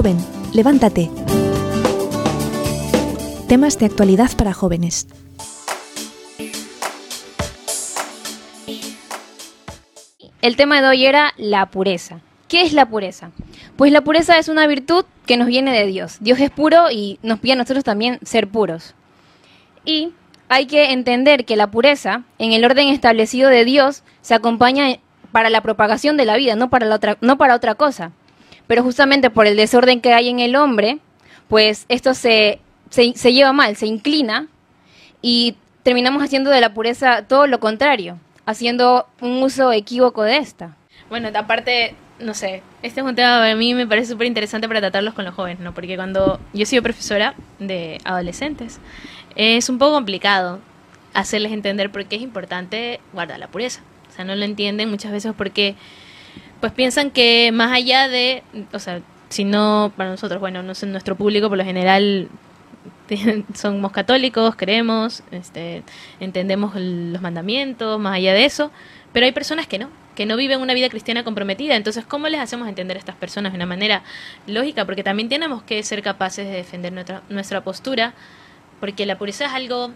Joven, levántate. Temas de actualidad para jóvenes. El tema de hoy era la pureza. ¿Qué es la pureza? Pues la pureza es una virtud que nos viene de Dios. Dios es puro y nos pide a nosotros también ser puros. Y hay que entender que la pureza, en el orden establecido de Dios, se acompaña para la propagación de la vida, no para, no para otra cosa. Pero justamente por el desorden que hay en el hombre, pues esto se, se, lleva mal, se inclina y terminamos haciendo de la pureza todo lo contrario, haciendo un uso equívoco de esta. Bueno, aparte, no sé, este es un tema que a mí me parece súper interesante para tratarlos con los jóvenes, ¿no? Porque cuando yo he sido profesora de adolescentes, es un poco complicado hacerles entender por qué es importante guardar la pureza. O sea, no lo entienden muchas veces porque pues piensan que más allá de, o sea, si no para nosotros, bueno, no sé, nuestro público por lo general somos católicos, creemos, este, entendemos los mandamientos, más allá de eso, pero hay personas que no, que no viven una vida cristiana comprometida. Entonces, ¿cómo les hacemos entender a estas personas de una manera lógica? Porque también tenemos que ser capaces de defender nuestra, nuestra postura, porque la pureza es algo,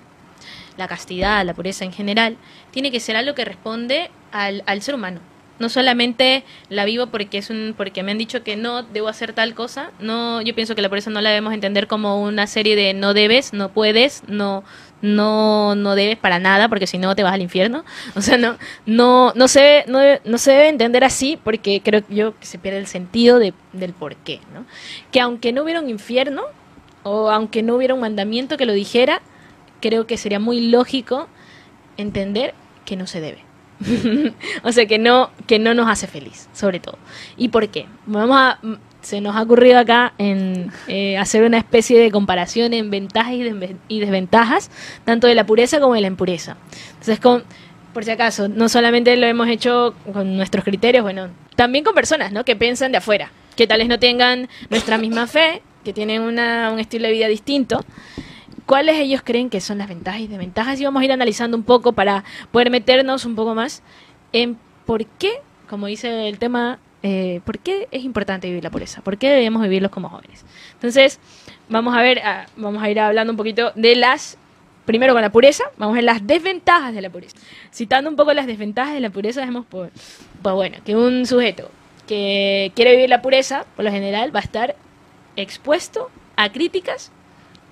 la castidad, la pureza en general, tiene que ser algo que responde al, al ser humano no solamente la vivo porque es un porque me han dicho que no debo hacer tal cosa no yo pienso que la pureza no la debemos entender como una serie de no debes no puedes no no no debes para nada porque si no te vas al infierno. O sea no no no se no, no se debe entender así porque creo yo que se pierde el sentido de, del por qué no que aunque no hubiera un infierno o aunque no hubiera un mandamiento que lo dijera creo que sería muy lógico entender que no se debe o sea, que no, que no nos hace feliz, sobre todo. ¿Y por qué? Vamos a, se nos ha ocurrido acá en eh, hacer una especie de comparación en ventajas y, desventajas, tanto de la pureza como de la impureza. Entonces, con, por si acaso, no solamente lo hemos hecho con nuestros criterios, bueno, también con personas, ¿no? Que piensan de afuera, que tal vez no tengan nuestra misma fe, que tienen una, un estilo de vida distinto cuáles ellos creen que son las ventajas y desventajas y vamos a ir analizando un poco para poder meternos un poco más en por qué, como dice el tema, eh, por qué es importante vivir la pureza, por qué debemos vivirlos como jóvenes. Entonces, vamos a ver, ah, vamos a ir hablando un poquito de las, primero con la pureza, vamos a ver las desventajas de la pureza. Citando un poco las desventajas de la pureza, vemos por, pues bueno, que un sujeto que quiere vivir la pureza, por lo general, va a estar expuesto a críticas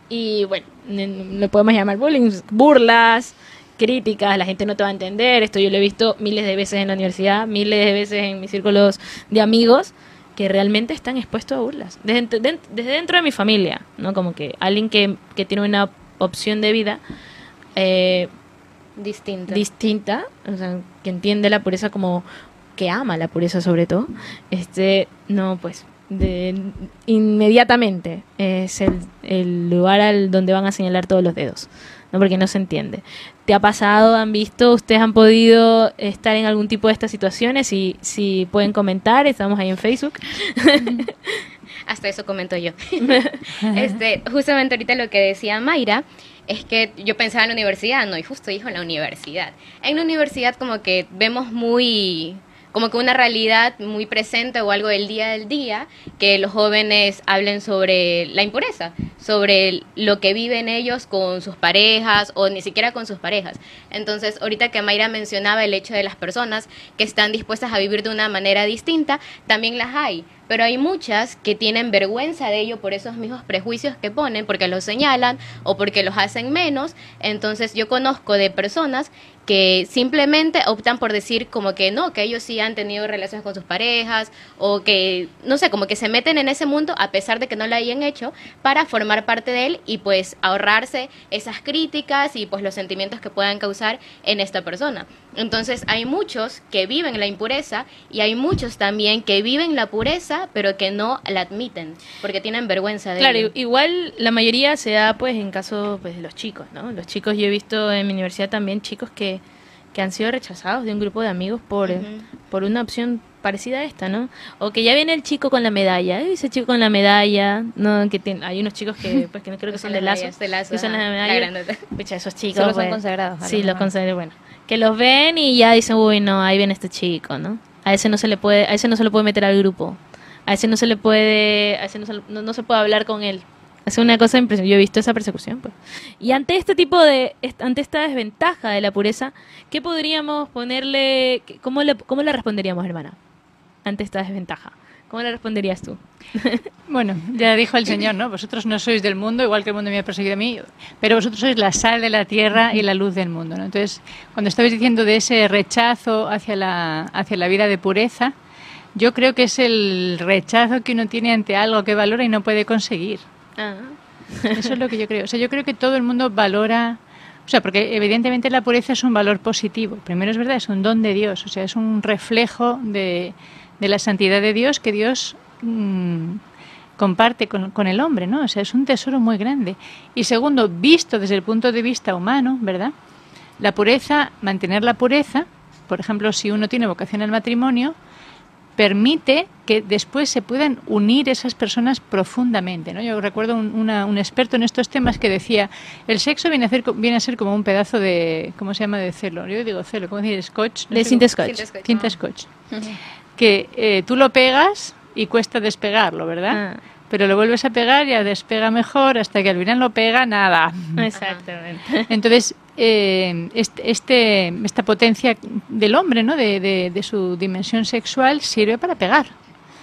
y bueno, lo podemos llamar bullying, burlas, críticas, la gente no te va a entender, esto yo lo he visto miles de veces en la universidad, miles de veces en mis círculos de amigos que realmente están expuestos a burlas, desde, desde dentro de mi familia, ¿no? Como que alguien que, que tiene una opción de vida eh, distinta. distinta, o sea, que entiende la pureza como que ama la pureza sobre todo, este, no, pues de, inmediatamente es el, el, lugar al donde van a señalar todos los dedos, ¿no? porque no se entiende. ¿Te ha pasado, han visto, ustedes han podido estar en algún tipo de estas situaciones? Y si pueden comentar, estamos ahí en Facebook. Hasta eso comento yo. este, justamente ahorita lo que decía Mayra es que yo pensaba en la universidad, no, y justo dijo en la universidad. En la universidad como que vemos muy como que una realidad muy presente o algo del día del día, que los jóvenes hablen sobre la impureza, sobre lo que viven ellos con sus parejas o ni siquiera con sus parejas. Entonces, ahorita que Mayra mencionaba el hecho de las personas que están dispuestas a vivir de una manera distinta, también las hay pero hay muchas que tienen vergüenza de ello por esos mismos prejuicios que ponen, porque los señalan o porque los hacen menos. Entonces yo conozco de personas que simplemente optan por decir como que no, que ellos sí han tenido relaciones con sus parejas o que, no sé, como que se meten en ese mundo a pesar de que no lo hayan hecho para formar parte de él y pues ahorrarse esas críticas y pues los sentimientos que puedan causar en esta persona. Entonces hay muchos que viven la impureza y hay muchos también que viven la pureza pero que no la admiten porque tienen vergüenza de Claro, igual la mayoría se da pues en caso pues de los chicos, ¿no? Los chicos yo he visto en mi universidad también chicos que, que han sido rechazados de un grupo de amigos por, por una opción parecida a esta, ¿no? O que ya viene el chico con la medalla, ese chico con la medalla, no que hay unos chicos que pues que no creo que son de lazo, de lazo que son las medallas, esos chicos, Solo son consagrados. Sí, los consagrados, bueno que los ven y ya dicen, uy, no, ahí viene este chico, ¿no? A ese no se le puede, a ese no se le puede meter al grupo, A ese no se le puede, a ese no se, no- no se puede hablar con él. Es una cosa impresionante. Yo he visto esa persecución. Pues. Y ante este tipo de, ante esta desventaja de la pureza, ¿qué podríamos ponerle, cómo le, cómo le responderíamos, hermana? Ante esta desventaja. ¿Cómo le responderías tú? Bueno, ya dijo el Señor, ¿no? Vosotros no sois del mundo, igual que el mundo me ha perseguido a mí, pero vosotros sois la sal de la tierra y la luz del mundo, ¿no? Entonces, cuando estabais diciendo de ese rechazo hacia la, hacia la vida de pureza, yo creo que es el rechazo que uno tiene ante algo que valora y no puede conseguir. Ah. Eso es lo que yo creo. O sea, yo creo que todo el mundo valora, o sea, porque evidentemente la pureza es un valor positivo. Primero es verdad, es un don de Dios, o sea, es un reflejo de, de la santidad de Dios que Dios mm, comparte con, con el hombre, ¿no? O sea, es un tesoro muy grande. Y segundo, visto desde el punto de vista humano, ¿verdad? La pureza, mantener la pureza, por ejemplo, si uno tiene vocación al matrimonio, permite que después se puedan unir esas personas profundamente. ¿no? Yo recuerdo un, una- un experto en estos temas que decía, el sexo viene a, ser, co- viene a ser como un pedazo de, ¿cómo se llama? De celo. Yo digo celo, ¿cómo decir? Scotch. No De sé cinta cómo- scotch. Cinta scotch. Cinta scotch. Que eh, tú lo pegas y cuesta despegarlo, ¿verdad? Ah. Pero lo vuelves a pegar y ya despega mejor hasta que al final lo pega nada. Exactamente. Entonces, eh, este, este- esta potencia del hombre, ¿no? De, de- de su dimensión sexual, sirve para pegar.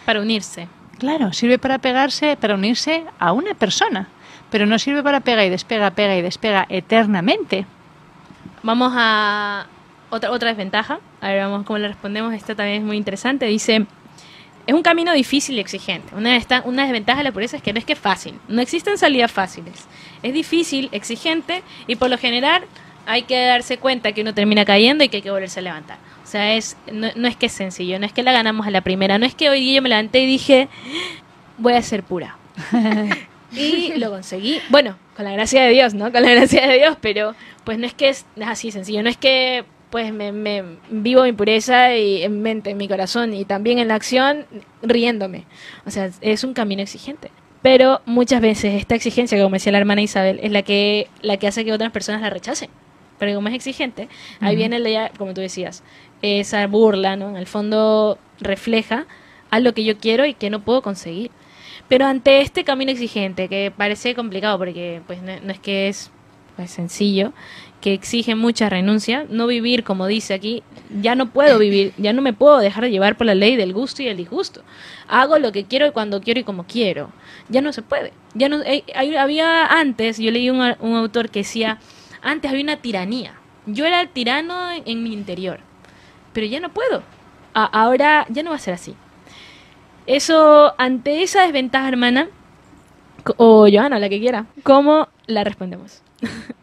Para unirse. Claro, sirve para pegarse, para unirse a una persona. Pero no sirve para pega y despega, pega y despega eternamente. Vamos a otra, otra desventaja. A ver, vamos cómo le respondemos. Esta también es muy interesante. Dice, es un camino difícil y exigente. Una, esta- una desventaja de la pureza es que no es que es fácil. No existen salidas fáciles. Es difícil, exigente y por lo general hay que darse cuenta que uno termina cayendo y que hay que volverse a levantar. O sea, es, no, no es que es sencillo, no es que la ganamos a la primera, no es que hoy día yo me levanté y dije, voy a ser pura. y lo conseguí. Bueno, con la gracia de Dios, ¿no? Con la gracia de Dios, pero pues no es que es así sencillo, no es que pues me, me vivo mi pureza y en mente, en mi corazón y también en la acción riéndome. O sea, es un camino exigente. Pero muchas veces esta exigencia, como decía la hermana Isabel, es la que, la que hace que otras personas la rechacen. Pero como es exigente, ahí viene, la, como tú decías, esa burla, ¿no? En el fondo refleja a lo que yo quiero y que no puedo conseguir. Pero ante este camino exigente, que parece complicado porque pues no, no es que es pues, sencillo, que exige mucha renuncia, no vivir como dice aquí, ya no puedo vivir, ya no me puedo dejar de llevar por la ley del gusto y el disgusto. Hago lo que quiero y cuando quiero y como quiero. Ya no se puede. Ya no hay- había antes, yo leí un, autor que decía, antes había una tiranía. Yo era el tirano en, mi interior, pero ya no puedo. Ahora ya no va a ser así. Eso, ante esa desventaja, hermana, o Joana, la que quiera, ¿cómo la respondemos?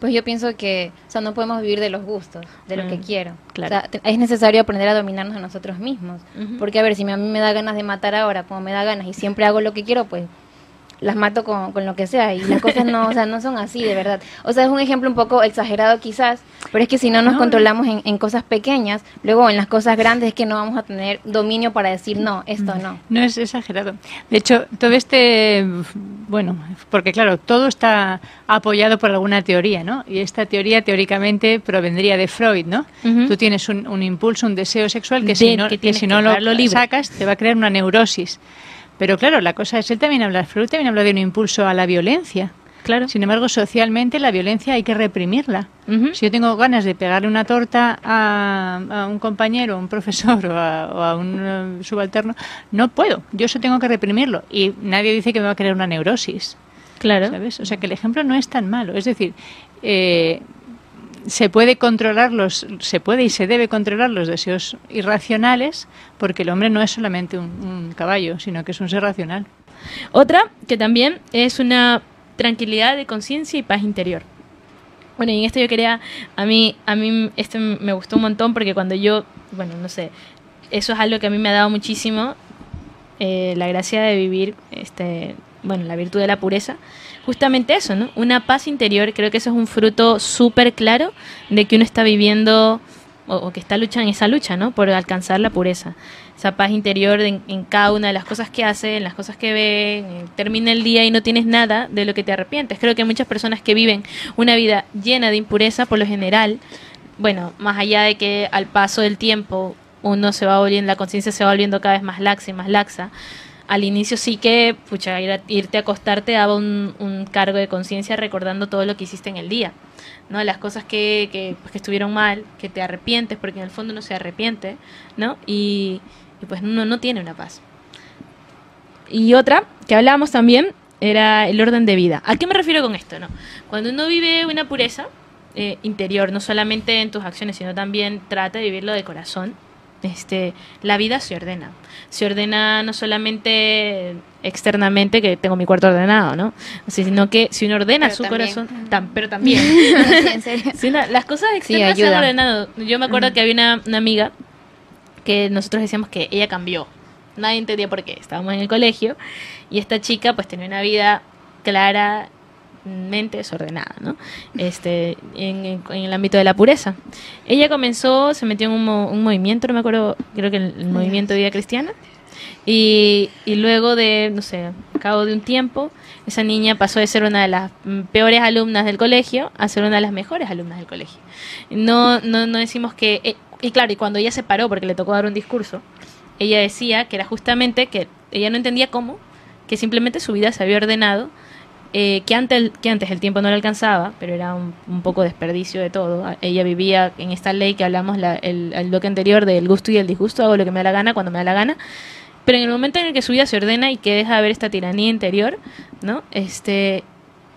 Pues yo pienso que, o sea, no podemos vivir de los gustos, de lo que Mm, quiero. claro. O sea, es necesario aprender a dominarnos a nosotros mismos. Porque, a ver, si a mí me da ganas de matar ahora, como me da ganas, y siempre hago lo que quiero, pues las mato con, con lo que sea. Y las cosas no, o sea, no son así, de verdad. O sea, es un ejemplo un poco exagerado quizás, pero es que si no nos No, controlamos en, en cosas pequeñas, luego en las cosas grandes es que no vamos a tener dominio para decir, no, esto no. No es exagerado. De hecho, todo este, bueno, porque claro, todo está apoyado por alguna teoría, ¿no? Y esta teoría teóricamente provendría de Freud, ¿no? Tú tienes un, un impulso, un deseo sexual que De si no, que si que no lo sacas te va a crear una neurosis. Pero claro, la cosa es, él también habla, Freud también habla de un impulso a la violencia. Claro. Sin embargo, socialmente la violencia hay que reprimirla. Si yo tengo ganas de pegarle una torta a, a un compañero, a un profesor o a, o a un eh, subalterno, no puedo. Yo eso tengo que reprimirlo. Y nadie dice que me va a crear una neurosis. Claro. ¿Sabes? O sea que el ejemplo no es tan malo. Es decir, eh, se puede controlar los, se puede y se debe controlar los deseos irracionales, porque el hombre no es solamente un, caballo, sino que es un ser racional. Otra que también es una tranquilidad de conciencia y paz interior. Bueno, y en esto yo quería, a mí, a mí este me gustó un montón porque cuando yo, bueno, no sé, eso es algo que a mí me ha dado muchísimo, eh, la gracia de vivir, este, bueno, la virtud de la pureza, justamente eso, ¿no? Una paz interior, creo que eso es un fruto súper claro de que uno está viviendo o, que está luchando en esa lucha, ¿no? Por alcanzar la pureza. Esa paz interior en, en cada una de las cosas que hace, en las cosas que ve, eh, termina el día y no tienes nada de lo que te arrepientes. Creo que muchas personas que viven una vida llena de impureza, por lo general, bueno, más allá de que al paso del tiempo uno se va volviendo, la conciencia se va volviendo cada vez más laxa y más laxa. Al inicio sí que, pucha, ir a- irte a acostarte daba un, cargo de conciencia recordando todo lo que hiciste en el día, ¿no? Las cosas que, que, pues, que estuvieron mal, que te arrepientes, porque en el fondo uno se arrepiente, ¿no? Y, y pues uno no tiene una paz. Y otra que hablábamos también era el orden de vida. ¿A qué me refiero con esto? No? Cuando uno vive una pureza eh, interior, no solamente en tus acciones, sino también trata de vivirlo de corazón, este, la vida se ordena. Se ordena no solamente externamente, que tengo mi cuarto ordenado, ¿no? Sino que si uno ordena Pero su también. corazón, tam- pero también. Sí, en serio. Sí, no, las cosas externas se han ordenado. Yo me acuerdo que había una, una amiga que nosotros decíamos que ella cambió. Nadie entendía por qué. Estábamos en el colegio y esta chica pues tenía una vida claramente desordenada, ¿no? Este, en, en- en el ámbito de la pureza. Ella comenzó, se metió en un, mo- un movimiento, no me acuerdo, creo que el, el movimiento de vida cristiana. Y, y luego de, no sé, a cabo de un tiempo, esa niña pasó de ser una de las peores alumnas del colegio a ser una de las mejores alumnas del colegio. No, no, no decimos que... eh, y claro, y cuando ella se paró porque le tocó dar un discurso, ella decía que era justamente que ella no entendía cómo, que simplemente su vida se había ordenado, eh, que, antes, que antes el tiempo no le alcanzaba, pero era un, un poco desperdicio de todo. A- Ella vivía en esta ley que hablamos la, el, el bloque anterior del gusto y el disgusto, hago lo que me da la gana cuando me da la gana. Pero en el momento en el que su vida se ordena y que deja de haber esta tiranía interior, ¿no? Este,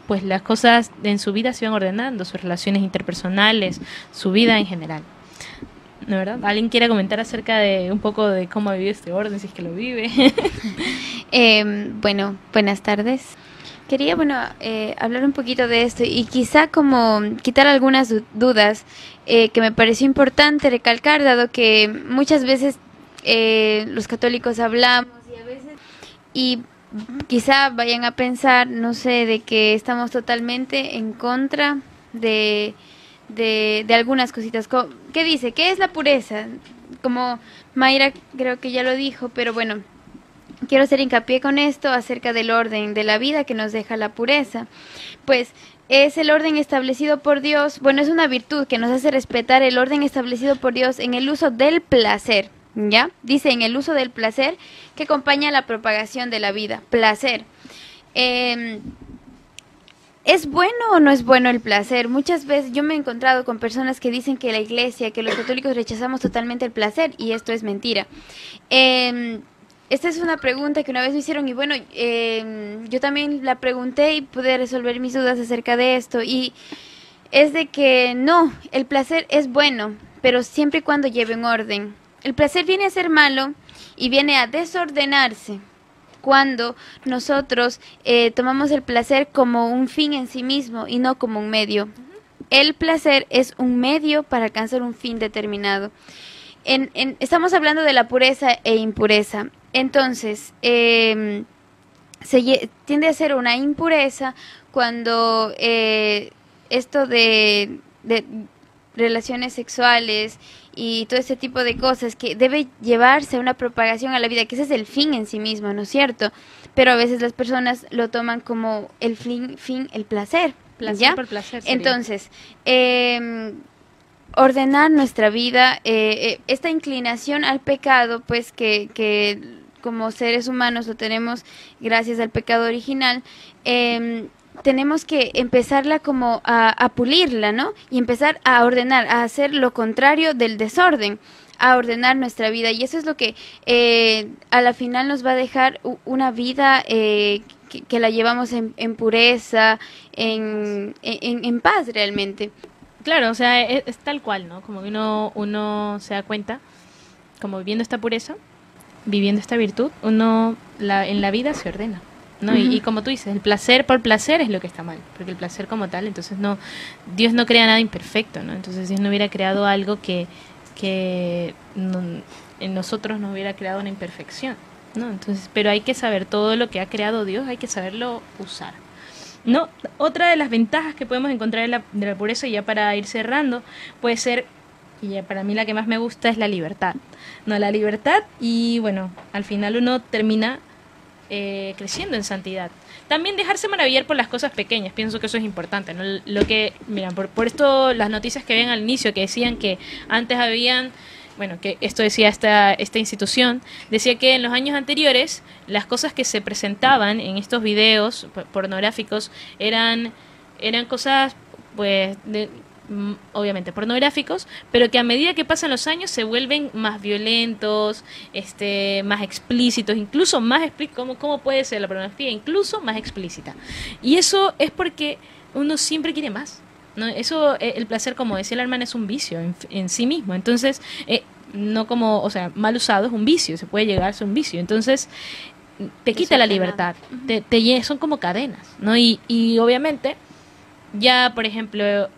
pues las cosas en su vida se van ordenando, sus relaciones interpersonales, su vida en general. ¿No verdad? ¿Alguien quiere comentar acerca de un poco de cómo ha vivido este orden, si es que lo vive? Eh, bueno, buenas tardes. Quería, bueno, eh, hablar un poquito de esto y quizá como quitar algunas du- dudas eh, que me pareció importante recalcar, dado que muchas veces eh, los católicos hablamos y a veces y quizá vayan a pensar, no sé, de que estamos totalmente en contra de, de, de algunas cositas. Co- ¿Qué dice? ¿Qué es la pureza? Como Mayra creo que ya lo dijo, pero bueno, quiero hacer hincapié con esto acerca del orden de la vida que nos deja la pureza. Pues es el orden establecido por Dios, bueno, es una virtud que nos hace respetar el orden establecido por Dios en el uso del placer, ¿ya? Dice en el uso del placer que acompaña la propagación de la vida, placer. Em, ¿Es bueno o no es bueno el placer? Muchas veces yo me he encontrado con personas que dicen que la iglesia, que los católicos rechazamos totalmente el placer y esto es mentira. Em, esta es una pregunta que una vez me hicieron y bueno, em, yo también la pregunté y pude resolver mis dudas acerca de esto y es de que no, el placer es bueno, pero siempre y cuando lleve un orden. El placer viene a ser malo y viene a desordenarse cuando nosotros eh, tomamos el placer como un fin en sí mismo y no como un medio. El placer es un medio para alcanzar un fin determinado. En, en- estamos hablando de la pureza e impureza. Entonces, em, se tiende a ser una impureza cuando eh, esto de, de relaciones sexuales y todo ese tipo de cosas que debe llevarse a una propagación a la vida, que ese es el fin en sí mismo, ¿no es cierto? Pero a veces las personas lo toman como el fin, fin el placer. Placer ¿ya? por placer sería. Entonces, em, ordenar nuestra vida, eh, eh, esta inclinación al pecado, pues que, que como seres humanos lo tenemos gracias al pecado original, em, tenemos que empezarla como a, pulirla, ¿no? Y empezar a ordenar, a hacer lo contrario del desorden a ordenar nuestra vida y eso es lo que eh, a la final nos va a dejar una vida eh, que, la llevamos en, pureza, en, en, paz realmente. Claro, o sea, es, es tal cual, ¿no? Como uno, uno se da cuenta, como viviendo esta pureza, viviendo esta virtud, uno la, en la vida se ordena, ¿no? y, y como tú dices, el placer por placer es lo que está mal, porque el placer como tal, entonces no, Dios no crea nada imperfecto, ¿no? Entonces Dios no hubiera creado algo que, que no- en nosotros no hubiera creado una imperfección, ¿no? Entonces, pero hay que saber todo lo que ha creado Dios, hay que saberlo usar. No, otra de las ventajas que podemos encontrar de la, de la pureza, y ya para ir cerrando, puede ser, y para mí la que más me gusta es la libertad. No, la libertad y bueno, al final uno termina eh, creciendo en santidad. También dejarse maravillar por las cosas pequeñas, pienso que eso es importante. ¿no? Lo que, mira, por, por esto las noticias que ven al inicio que decían que antes habían bueno, que esto decía esta, esta institución, decía que en los años anteriores las cosas que se presentaban en estos videos pornográficos eran, eran cosas, pues, de- obviamente pornográficos, pero que a medida que pasan los años se vuelven más violentos, este, más explícitos, incluso más explícitos, ¿cómo, ¿cómo puede ser la pornografía? Incluso más explícita. Y eso es porque uno siempre quiere más. ¿no? Eso, eh, el placer, como decía la hermana, es un vicio en, en sí mismo. Entonces, eh, no como, o sea, mal usado es un vicio, se puede llegar a ser un vicio. Entonces, te quita la libertad, te, te son como cadenas, ¿no? Y, y obviamente, ya, por ejemplo,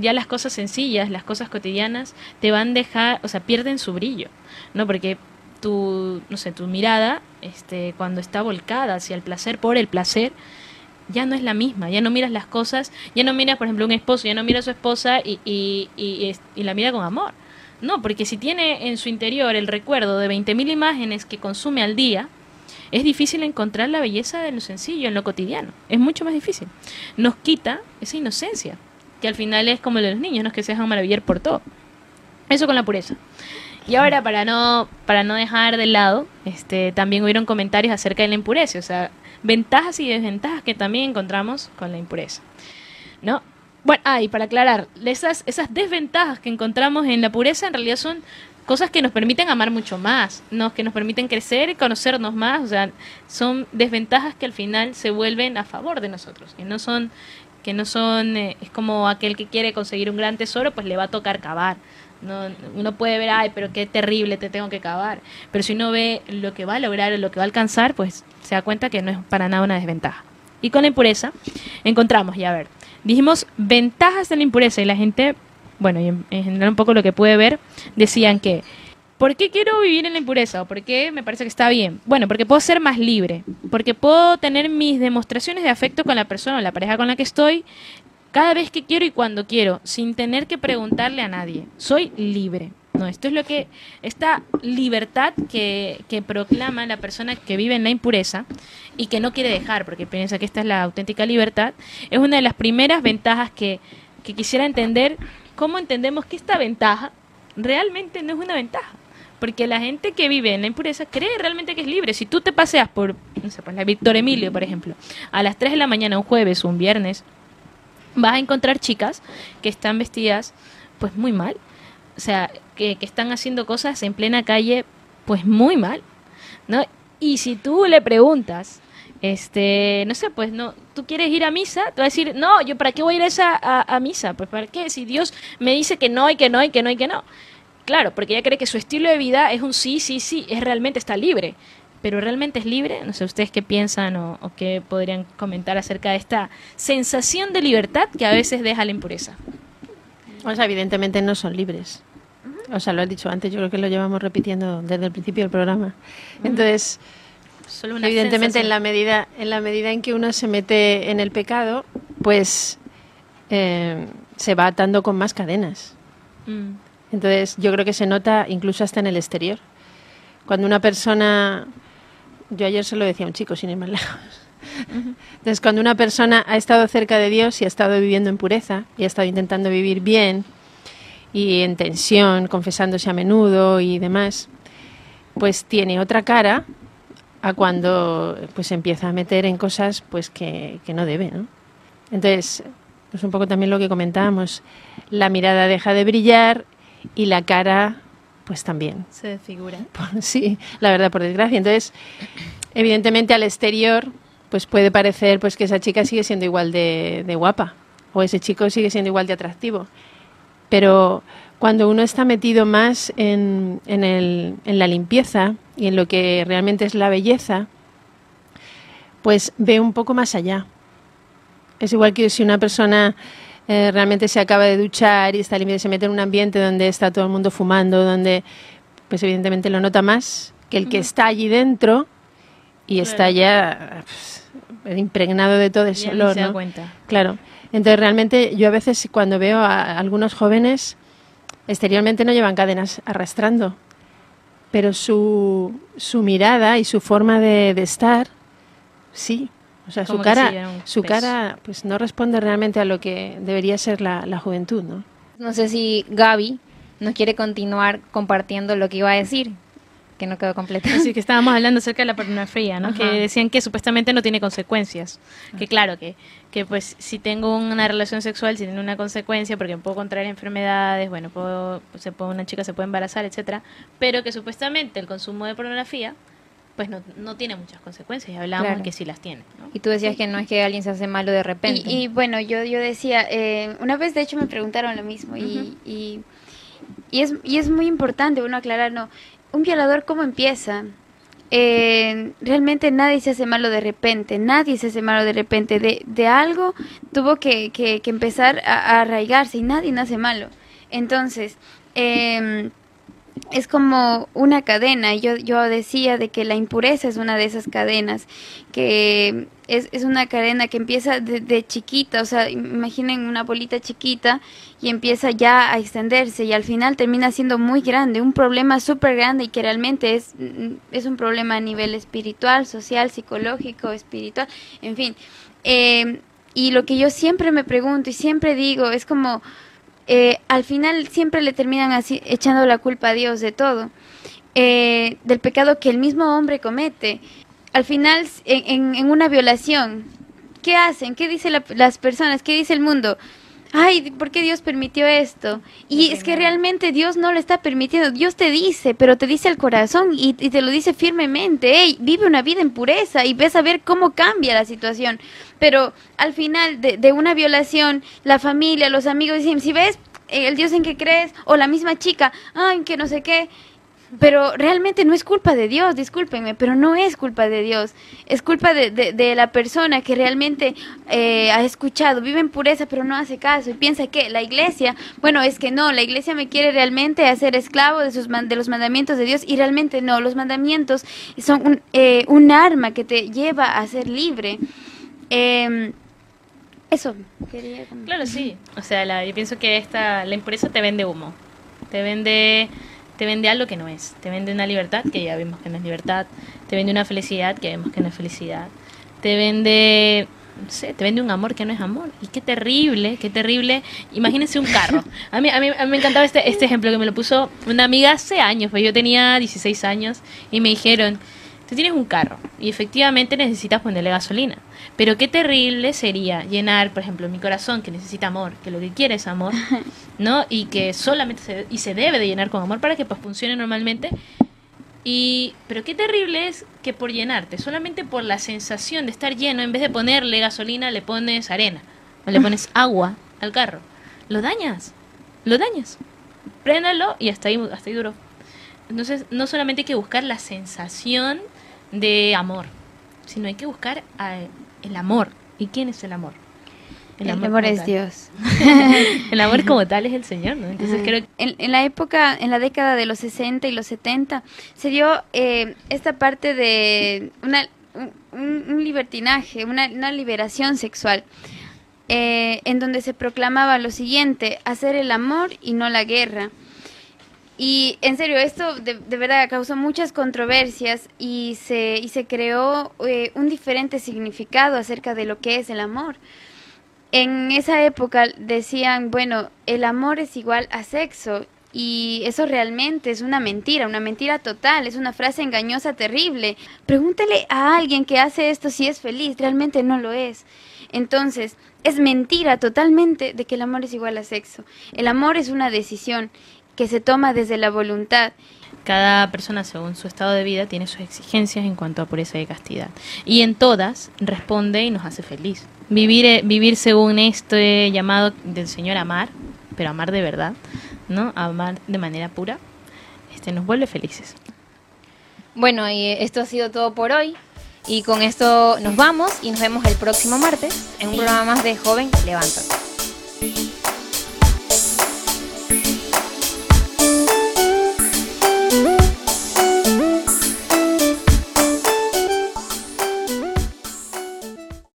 ya las cosas sencillas, las cosas cotidianas, te van a dejar, o sea, pierden su brillo, ¿no? Porque tu, no sé, tu mirada, este, cuando está volcada hacia el placer por el placer, ya no es la misma, ya no miras las cosas, ya no miras, por ejemplo, un esposo, ya no mira a su esposa y, y, y, y la mira con amor. No, porque si tiene en su interior el recuerdo de 20.000 imágenes que consume al día, es difícil encontrar la belleza de lo sencillo, en lo cotidiano. Es mucho más difícil. Nos quita esa inocencia, que al final es como la de los niños, ¿no? que se dejan maravillar por todo. Eso con la pureza. Y ahora, para no, para no dejar de lado, este, también hubieron comentarios acerca de la impureza, o sea, ventajas y desventajas que también encontramos con la impureza. ¿No? Bueno, ah, y para aclarar, esas, esas desventajas que encontramos en la pureza en realidad son cosas que nos permiten amar mucho más, ¿no? que nos permiten crecer y conocernos más, o sea, son desventajas que al final se vuelven a favor de nosotros, que no son, que no son, eh, es como aquel que quiere conseguir un gran tesoro, pues le va a tocar cavar. No, uno puede ver, ay, pero qué terrible, te tengo que cavar. Pero si uno ve lo que va a lograr o lo que va a alcanzar, pues se da cuenta que no es para nada una desventaja. Y con la impureza encontramos, ya a ver, dijimos ventajas de la impureza y la gente, bueno, y en, en general un poco lo que puede ver, decían que, ¿por qué quiero vivir en la impureza? ¿O por qué me parece que está bien? Bueno, porque puedo ser más libre, porque puedo tener mis demostraciones de afecto con la persona o la pareja con la que estoy cada vez que quiero y cuando quiero, sin tener que preguntarle a nadie. Soy libre. No, esto es lo que, esta libertad que, que proclama la persona que vive en la impureza y que no quiere dejar, porque piensa que esta es la auténtica libertad, es una de las primeras ventajas que, que quisiera entender, cómo entendemos que esta ventaja realmente no es una ventaja. Porque la gente que vive en la impureza cree realmente que es libre. Si tú te paseas por, no sé, pues la Víctor Emilio, por ejemplo, a las 3 de la mañana un jueves o un viernes, vas a encontrar chicas que están vestidas pues muy mal. O sea, que, que están haciendo cosas en plena calle pues muy mal. ¿no? Y si tú le preguntas, este, no sé, pues no, tú quieres ir a misa, te va a decir, no, yo para qué voy a ir a, esa, a, a misa, pues para qué, si Dios me dice que no y que no y que no y que no. Claro, porque ella cree que su estilo de vida es un sí, sí, sí, es realmente está libre. Pero realmente es libre, no sé ustedes qué piensan o, o qué podrían comentar acerca de esta sensación de libertad que a veces deja la impureza. O sea, evidentemente no son libres. O sea, lo has dicho antes, yo creo que lo llevamos repitiendo desde el principio del programa. Entonces, Solo una evidentemente en la medida en la medida en que uno se mete en el pecado, pues eh, se va atando con más cadenas. Mm, Entonces, yo creo que se nota incluso hasta en el exterior. Cuando una persona, yo ayer se lo decía a un chico, sin ir más lejos. Entonces, cuando una persona ha estado cerca de Dios y ha estado viviendo en pureza y ha estado intentando vivir bien y en tensión, confesándose a menudo y demás, pues tiene otra cara a cuando pues empieza a meter en cosas pues que, que no debe, ¿no? Entonces, es un poco también lo que comentábamos, la mirada deja de brillar y la cara pues también. se desfigura. Sí, la verdad, por desgracia. Entonces, evidentemente al exterior, pues puede parecer pues que esa chica sigue siendo igual de, de guapa o ese chico sigue siendo igual de atractivo. Pero cuando uno está metido más en, en, el, en la limpieza y en lo que realmente es la belleza, pues ve un poco más allá. Es igual que si una persona eh, realmente se acaba de duchar y está limpia y se mete en un ambiente donde está todo el mundo fumando, donde pues evidentemente lo nota más que el que está allí dentro y está ya pues, impregnado de todo ese olor. se da ¿no? cuenta. Claro. Entonces realmente yo a veces cuando veo a algunos jóvenes exteriormente no llevan cadenas arrastrando, pero su, su mirada y su forma de, de estar, sí. O sea, su cara, su cara pues no responde realmente a lo que debería ser la, la juventud, ¿no? No sé si Gaby no quiere continuar compartiendo lo que iba a decir, que no quedó completo. Así que estábamos hablando acerca de la pornografía, ¿no? Ajá. Que decían que supuestamente no tiene consecuencias. Que claro, que, que pues si tengo una relación sexual, si tiene una consecuencia, porque puedo contraer enfermedades, bueno, puedo, se puede, una chica se puede embarazar, etcétera, pero que supuestamente el consumo de pornografía, pues no, no tiene muchas consecuencias. Y hablábamos Claro. que sí las tiene, ¿no? Y tú decías que no es que alguien se hace malo de repente. Y, y, bueno, yo, yo decía, eh, una vez de hecho me preguntaron lo mismo y, y, y es, y es muy importante uno aclarar, no, un violador cómo empieza. Eh, realmente nadie se hace malo de repente, nadie se hace malo de repente, de, de algo tuvo que, que, que empezar a, a arraigarse y nadie nace malo. Entonces, eh, es como una cadena. Yo, yo decía de que la impureza es una de esas cadenas, que es, es una cadena que empieza de, de chiquita, o sea, imaginen una bolita chiquita y empieza ya a extenderse y al final termina siendo muy grande, un problema súper grande y que realmente es, es un problema a nivel espiritual, social, psicológico, espiritual, en fin. Eh, y lo que yo siempre me pregunto y siempre digo es como eh, al final siempre le terminan así echando la culpa a Dios de todo, eh, del pecado que el mismo hombre comete. Al final, en, en- una violación, ¿qué hacen? ¿Qué dicen la- las personas? ¿Qué dice el mundo? Ay, ¿por qué Dios permitió esto? Y es que realmente Dios no lo está permitiendo. Dios te dice, pero te dice al corazón y, y te lo dice firmemente. Hey, vive una vida en pureza y ves a ver cómo cambia la situación. Pero al final de, de una violación, la familia, los amigos dicen, si ves eh, el Dios en que crees, o la misma chica, ay, que no sé qué. Pero realmente no es culpa de Dios, discúlpenme, pero no es culpa de Dios. Es culpa de, de, la persona que realmente eh, ha escuchado, vive en pureza, pero no hace caso y piensa que la iglesia, bueno, es que no, la iglesia me quiere realmente hacer esclavo de, sus, de los mandamientos de Dios y realmente no, los mandamientos son un, eh, un arma que te lleva a ser libre. Em, eso, quería Claro, sí. O sea, yo pienso que esta, la impureza te vende humo. Te vende, te vende algo que no es. Te vende una libertad que ya vemos que no es libertad. Te vende una felicidad que vemos que no es felicidad. Te vende, no sé, te vende un amor que no es amor. Y qué terrible, qué terrible. Imagínense un carro. A mí, a mí, a mí me encantaba este, este ejemplo que me lo puso una amiga hace años. Pues yo tenía 16 años y me dijeron, tú tienes un carro y efectivamente necesitas ponerle gasolina. Pero qué terrible sería llenar, por ejemplo, mi corazón que necesita amor, que lo que quiere es amor, ¿no? Y que solamente se, y se debe de llenar con amor para que pues funcione normalmente. Y pero qué terrible es que por llenarte, solamente por la sensación de estar lleno, en vez de ponerle gasolina, le pones arena o le pones agua al carro. Lo dañas. Lo dañas. Préndalo y hasta ahí hasta ahí duró. Entonces, no solamente hay que buscar la sensación de amor, sino hay que buscar a- el amor. ¿Y quién es el amor? El amor es tal. Dios. el amor como tal es el Señor, ¿no? Entonces creo que en, en la época, en la década de los 60 y los 70, se dio eh, esta parte de una, un, un- un libertinaje, una, una liberación sexual, eh, en donde se proclamaba lo siguiente, hacer el amor y no la guerra. Y en serio, esto de, de verdad causó muchas controversias y se, y se creó eh, un diferente significado acerca de lo que es el amor. En esa época decían, bueno, el amor es igual a sexo y eso realmente es una mentira, una mentira total, es una frase engañosa terrible. Pregúntale a alguien que hace esto si es feliz, realmente no lo es. Entonces, es mentira totalmente de que el amor es igual a sexo. El amor es una decisión que se toma desde la voluntad. cada persona según su estado de vida tiene sus exigencias en cuanto a pureza y castidad. Y en todas responde y nos hace feliz. Vivir, eh, vivir según este llamado del Señor amar, pero amar de verdad, ¿no? Amar de manera pura, este nos vuelve felices. Bueno, y esto ha sido todo por hoy. Y con esto nos vamos y nos vemos el próximo martes en un programa más de Joven Levántate.